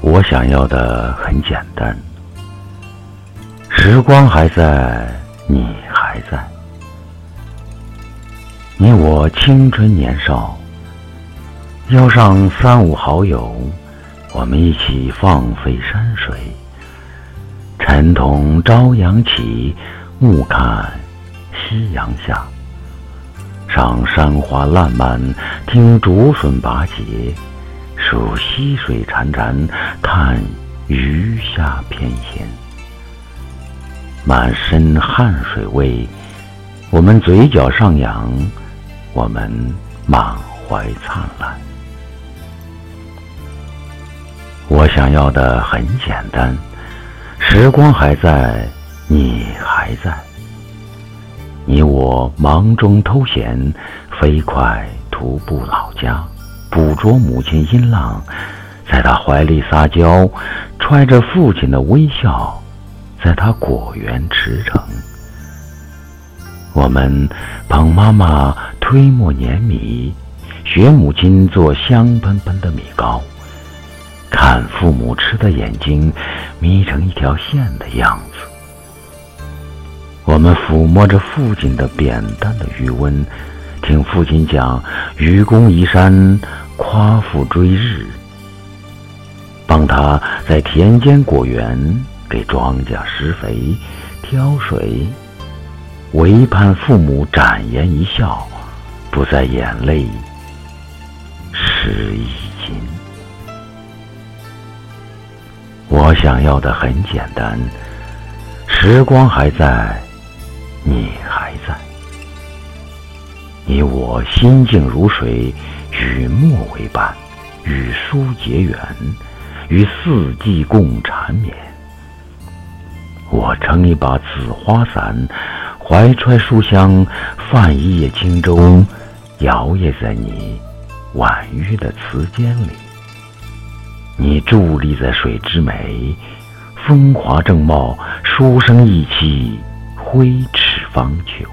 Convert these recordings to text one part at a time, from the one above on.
我想要的很简单，时光还在，你还在，你我青春年少，邀上三五好友，我们一起放飞山水，晨同朝阳起，暮看夕阳下，赏山花烂漫，听竹笋拔节。数溪水潺潺，看鱼虾翩跹，满身汗水味，我们嘴角上扬，我们满怀灿烂。我想要的很简单，时光还在，你还在，你我忙中偷闲，飞快徒步老家。捕捉母亲音浪，在他怀里撒娇，揣着父亲的微笑，在他果园驰骋。我们捧妈妈推磨碾米，学母亲做香喷喷的米糕，看父母吃的眼睛眯成一条线的样子。我们抚摸着父亲的扁担的余温。听父亲讲愚公移山，夸父追日，帮他在田间果园给庄稼施肥、挑水，唯盼父母展颜一笑，不再眼泪湿衣襟。我想要的很简单，时光还在，你还在。你我心静如水，与墨为伴，与书结缘，与四季共缠绵。我撑一把紫花伞，怀揣书香，泛一叶轻舟，摇曳在你婉约的词间里。你伫立在水之湄，风华正茂，书生意气，挥斥方遒。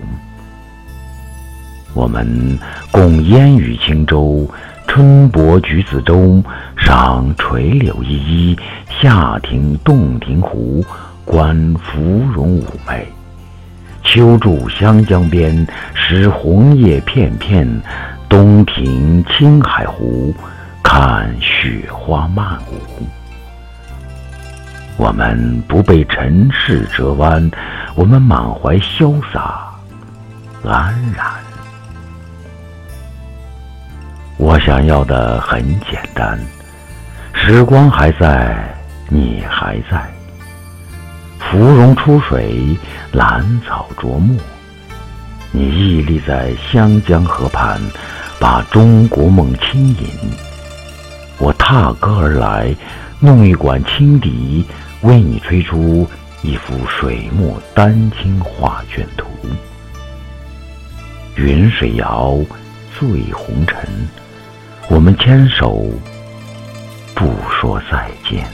我们共烟雨轻舟，春泊橘子洲，赏垂柳依依，夏听洞庭湖，观芙蓉妩媚；秋住湘江边，拾红叶片片，冬庭青海湖，看雪花漫舞。我们不被尘世折弯，我们满怀潇洒安然。我想要的很简单，时光还在，你还在。芙蓉出水，兰草着墨，你屹立在湘江河畔，把中国梦轻吟。我踏歌而来，弄一管清笛，为你吹出一幅水墨丹青画卷图。云水遥，醉红尘。我们牵手，不说再见。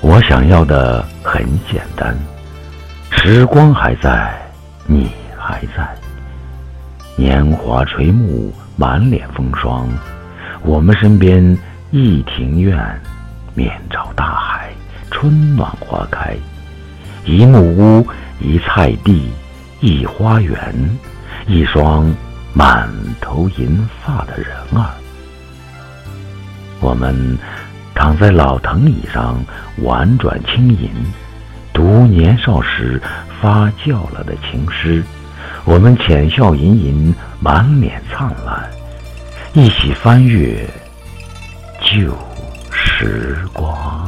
我想要的很简单，时光还在，你还在。年华垂暮，满脸风霜，我们身边一庭院，面朝大海，春暖花开。一木屋，一菜地，一花园，一双。满头银发的人儿，我们躺在老藤椅上婉转轻吟，读年少时发酵了的情诗。我们浅笑吟吟，满脸灿烂，一起翻阅旧时光。